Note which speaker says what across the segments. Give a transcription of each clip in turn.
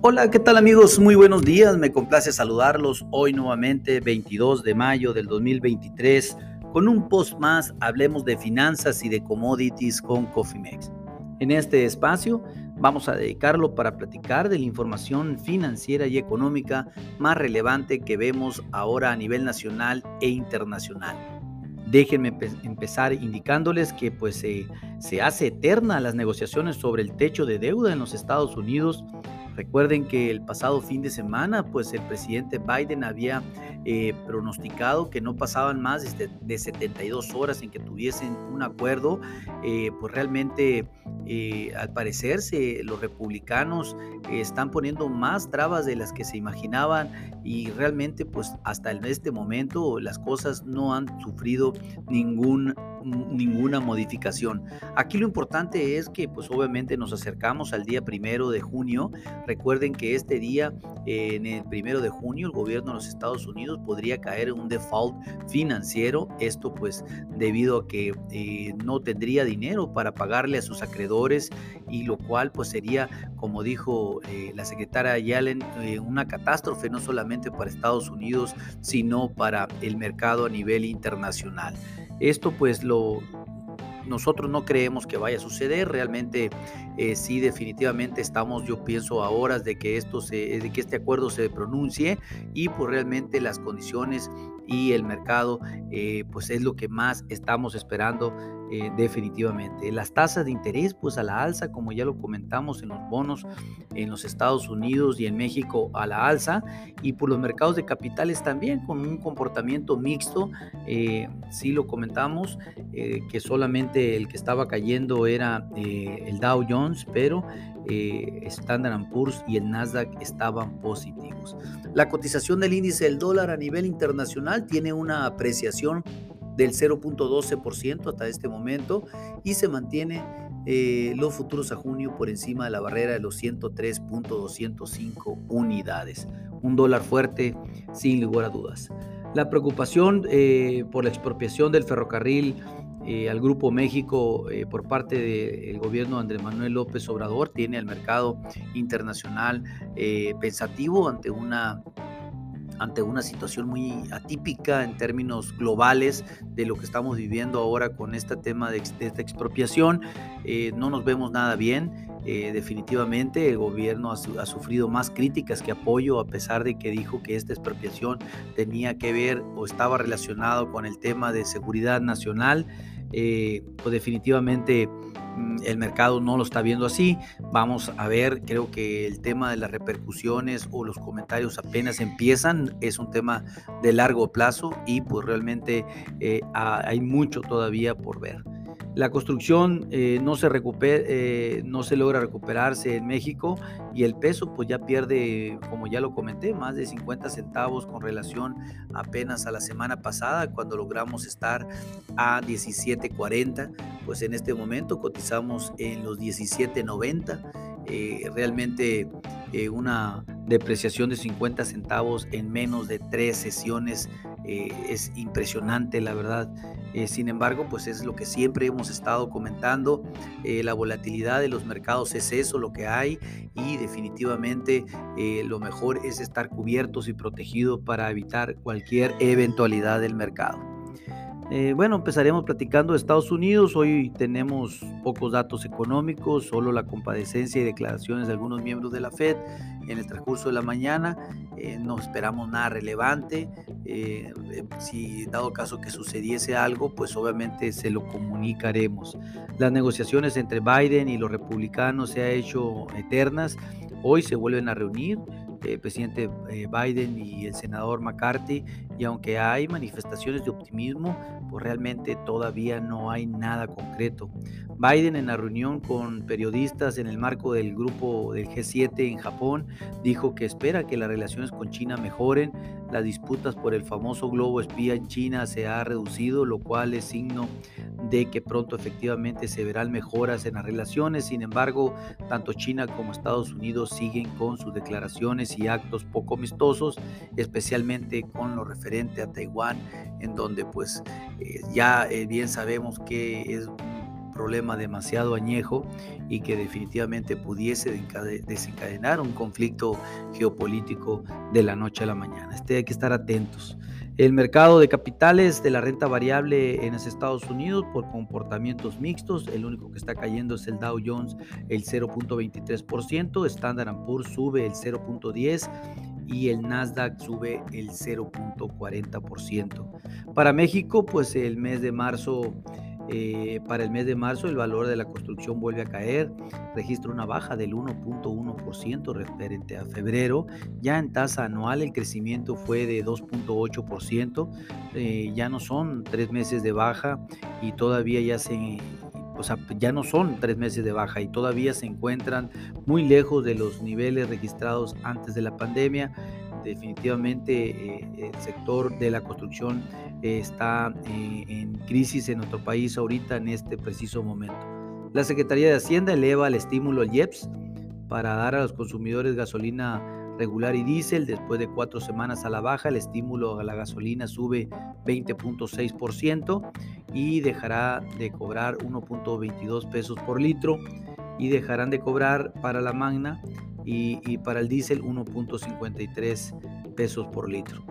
Speaker 1: Hola, ¿qué tal amigos? Muy buenos días, me complace saludarlos hoy nuevamente, 22 de mayo del 2023, con un post más, hablemos de finanzas y de commodities con Cofimex. En este espacio vamos a dedicarlo para platicar de la información financiera y económica más relevante que vemos ahora a nivel nacional e internacional. Déjenme empezar indicándoles que pues se hace eterna las negociaciones sobre el techo de deuda en los Estados Unidos Recuerden que el pasado fin de semana, pues el presidente Biden había eh, pronosticado que no pasaban más de, 72 horas en que tuviesen un acuerdo. Eh, pues realmente, eh, al parecer, los republicanos están poniendo más trabas de las que se imaginaban y realmente, pues hasta este momento las cosas no han sufrido ningún ninguna modificación. Aquí lo importante es que pues obviamente nos acercamos al día primero de junio. Recuerden que este día, en el primero de junio, el gobierno de los Estados Unidos podría caer en un default financiero. Esto pues debido a que eh, no tendría dinero para pagarle a sus acreedores y lo cual pues sería, como dijo eh, la secretaria Yellen, eh, una catástrofe no solamente para Estados Unidos, sino para el mercado a nivel internacional. Esto pues lo nosotros no creemos que vaya a suceder, realmente eh, sí definitivamente estamos, yo pienso a horas de que esto se, de que este acuerdo se pronuncie y pues realmente las condiciones y el mercado eh, pues es lo que más estamos esperando eh, definitivamente. Las tasas de interés pues a la alza, como ya lo comentamos en los bonos en los Estados Unidos y en México a la alza y por los mercados de capitales también con un comportamiento mixto, eh, sí lo comentamos, que solamente el que estaba cayendo era el Dow Jones, pero Standard Poor's y el Nasdaq estaban positivos. La cotización del índice del dólar a nivel internacional tiene una apreciación del 0.12% hasta este momento y se mantiene eh, los futuros a junio por encima de la barrera de los 103.205 unidades. Un dólar fuerte sin lugar a dudas. La preocupación eh, por la expropiación del ferrocarril eh, al Grupo México por parte del gobierno de Andrés Manuel López Obrador tiene al mercado internacional pensativo ante una ante una situación muy atípica en términos globales de lo que estamos viviendo ahora con este tema de, esta expropiación. Eh, no nos vemos nada bien. Eh, definitivamente el gobierno ha, sufrido más críticas que apoyo a pesar de que dijo que esta expropiación tenía que ver o estaba relacionado con el tema de seguridad nacional. Eh, pues definitivamente el mercado no lo está viendo así. Vamos a ver, creo que el tema de las repercusiones o los comentarios apenas empiezan, es un tema de largo plazo y pues realmente eh, hay mucho todavía por ver. La construcción eh, no, se recupera, eh, no se logra recuperarse en México y el peso pues ya pierde, como ya lo comenté, más de 50 centavos con relación apenas a la semana pasada cuando logramos estar a 17.40, pues en este momento cotizamos en los 17.90. Eh, realmente una depreciación de 50 centavos en menos de tres sesiones eh, es impresionante, la verdad. Eh, sin embargo, pues es lo que siempre hemos estado comentando. Eh, la volatilidad de los mercados es eso, lo que hay y definitivamente lo mejor es estar cubiertos y protegidos para evitar cualquier eventualidad del mercado. Eh, bueno, empezaremos platicando de Estados Unidos. Hoy tenemos pocos datos económicos, solo la compadecencia y declaraciones de algunos miembros de la Fed en el transcurso de la mañana. Eh, no esperamos nada relevante. Eh, si dado caso que sucediese algo, pues obviamente se lo comunicaremos. Las negociaciones entre Biden y los republicanos se han hecho eternas. Hoy se vuelven a reunir el presidente Biden y el senador McCarthy y aunque hay manifestaciones de optimismo, pues realmente todavía no hay nada concreto. Biden en la reunión con periodistas en el marco del grupo del G7 en Japón dijo que espera que las relaciones con China mejoren, las disputas por el famoso globo espía en China se ha reducido, lo cual es signo de que pronto efectivamente se verán mejoras en las relaciones. Sin embargo, tanto China como Estados Unidos siguen con sus declaraciones y actos poco amistosos, especialmente con lo a Taiwán, en donde pues eh, ya eh, bien sabemos que es problema demasiado añejo y que definitivamente pudiese desencadenar un conflicto geopolítico de la noche a la mañana. Este hay que estar atentos. El mercado de capitales de la renta variable en los Estados Unidos por comportamientos mixtos, el único que está cayendo es el Dow Jones el 0.23%, Standard Poor's sube el 0.10% y el Nasdaq sube el 0.40%. Para México, pues el mes de marzo eh, para el mes de marzo el valor de la construcción vuelve a caer, registra una baja del 1.1% referente a febrero. Ya en tasa anual el crecimiento fue de 2.8%, eh, ya no son tres meses de baja y todavía ya se o sea, ya no son tres meses de baja y todavía se encuentran muy lejos de los niveles registrados antes de la pandemia. Definitivamente eh, el sector de la construcción está eh, en crisis en nuestro país ahorita en este preciso momento. La Secretaría de Hacienda eleva el estímulo al IEPS para dar a los consumidores gasolina regular y diésel. Después de cuatro semanas a la baja, el estímulo a la gasolina sube 20.6% y dejará de cobrar 1.22 pesos por litro y dejarán de cobrar para la magna y, para el diésel 1.53 pesos por litro.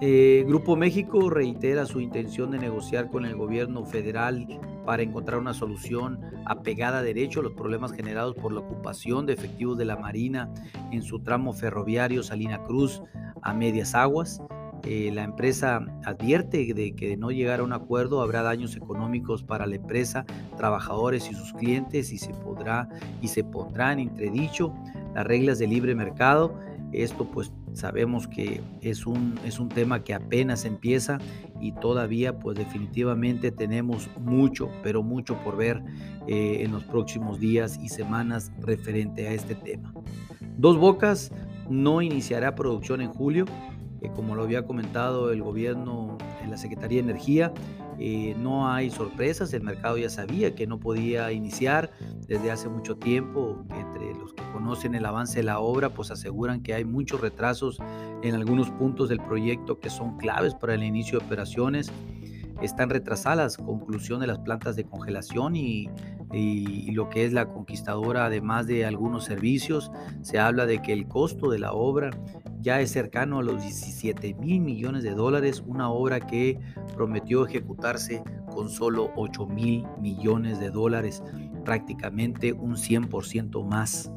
Speaker 1: Eh, Grupo México reitera su intención de negociar con el gobierno federal para encontrar una solución apegada a derecho a los problemas generados por la ocupación de efectivos de la Marina en su tramo ferroviario Salina Cruz a medias aguas. Eh, la empresa advierte de que de no llegar a un acuerdo habrá daños económicos para la empresa, trabajadores y sus clientes y se podrá y se pondrá en entredicho las reglas de libre mercado. Esto pues Sabemos que es un, es un tema que apenas empieza y todavía pues definitivamente tenemos mucho, pero mucho por ver eh, en los próximos días y semanas referente a este tema. Dos Bocas no iniciará producción en julio, eh, como lo había comentado el gobierno en la Secretaría de Energía, eh, no hay sorpresas, el mercado ya sabía que no podía iniciar desde hace mucho tiempo. Entre los que conocen el avance de la obra, pues aseguran que hay muchos retrasos en algunos puntos del proyecto que son claves para el inicio de operaciones. Están retrasadas la conclusión de las plantas de congelación y, y, lo que es la conquistadora, además de algunos servicios. Se habla de que el costo de la obra ya es cercano a los 17 mil millones de dólares, una obra que prometió ejecutarse con solo 8 mil millones de dólares, prácticamente un 100% más.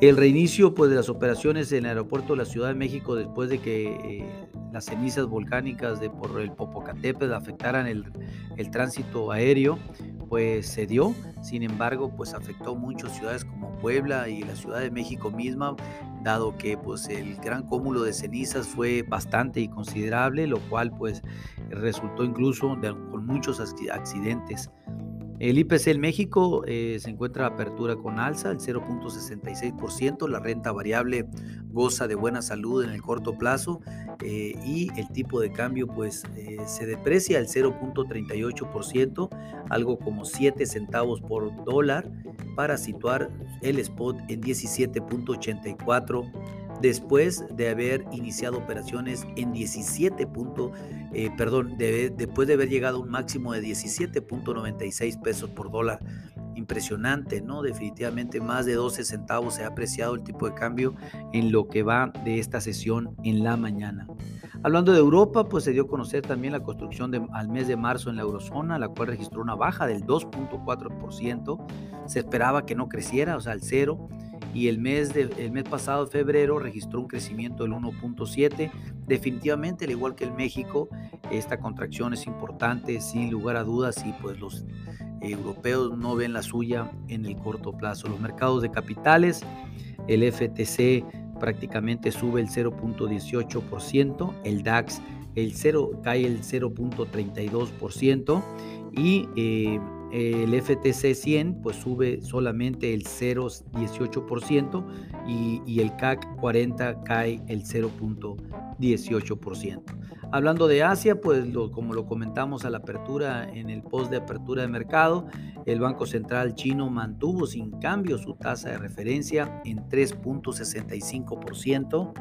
Speaker 1: El reinicio pues, de las operaciones en el aeropuerto de la Ciudad de México después de que eh, las cenizas volcánicas de por el Popocatépetl afectaran el, el tránsito aéreo, pues se dio. Sin embargo, pues afectó muchas ciudades como Puebla y la Ciudad de México misma, dado que pues el gran cúmulo de cenizas fue bastante y considerable, lo cual pues resultó incluso con muchos accidentes. El IPC en México eh, se encuentra a apertura con alza, el 0.66%. La renta variable goza de buena salud en el corto plazo eh, y el tipo de cambio pues eh, se deprecia al 0.38%, algo como 7 centavos por dólar para situar el spot en 17.84 después de haber iniciado operaciones en 17. Eh, perdón, después de haber llegado un máximo de 17.96 pesos por dólar. Impresionante, ¿no? Definitivamente más de 12 centavos se ha apreciado el tipo de cambio en lo que va de esta sesión en la mañana. Hablando de Europa, pues se dio a conocer también la construcción de, al mes de marzo en la eurozona, la cual registró una baja del 2.4%. Se esperaba que no creciera, o sea, al cero y el mes, de, el mes pasado, febrero, registró un crecimiento del 1.7. Definitivamente, al igual que en México, esta contracción es importante, sin lugar a dudas, y pues los europeos no ven la suya en el corto plazo. Los mercados de capitales, el FTC prácticamente sube el 0.18%, el DAX el 0, cae el 0.32% y eh, el FTC 100 pues sube solamente el 0.18% y, y el CAC 40 cae el 0.18%. Hablando de Asia, pues como lo comentamos a la apertura en el post de apertura de mercado, el Banco Central chino mantuvo sin cambio su tasa de referencia en 3.65%.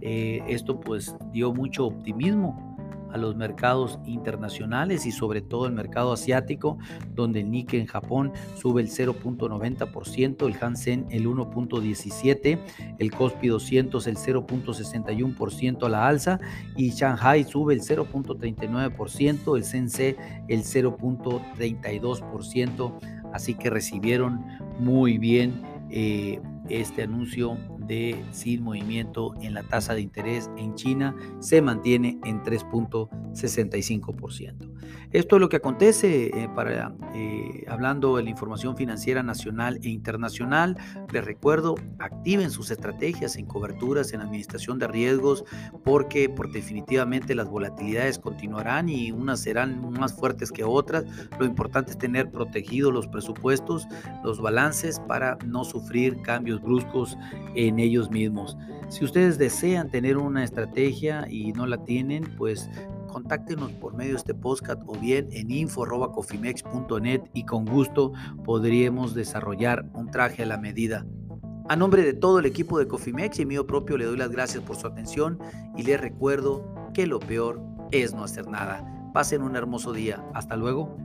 Speaker 1: Eh, esto pues dio mucho optimismo a los mercados internacionales y sobre todo el mercado asiático, donde el Nikkei en Japón sube el 0.90%, el Hansen el 1.17%, el Kospi 200 el 0.61% a la alza y Shanghai sube el 0.39%, el Sense el 0.32%, así que recibieron muy bien eh, este anuncio de sin movimiento en la tasa de interés en China se mantiene en 3.65%. Esto es lo que acontece eh, para eh, hablando de la información financiera nacional e internacional. Les recuerdo, activen sus estrategias en coberturas, en administración de riesgos, porque, porque definitivamente las volatilidades continuarán y unas serán más fuertes que otras. Lo importante es tener protegidos los presupuestos, los balances para no sufrir cambios bruscos en ellos mismos. Si ustedes desean tener una estrategia y no la tienen, pues contáctenos por medio de este podcast o bien en info.cofimex.net y con gusto podríamos desarrollar un traje a la medida. A nombre de todo el equipo de Cofimex y mío propio le doy las gracias por su atención y les recuerdo que lo peor es no hacer nada. Pasen un hermoso día. Hasta luego.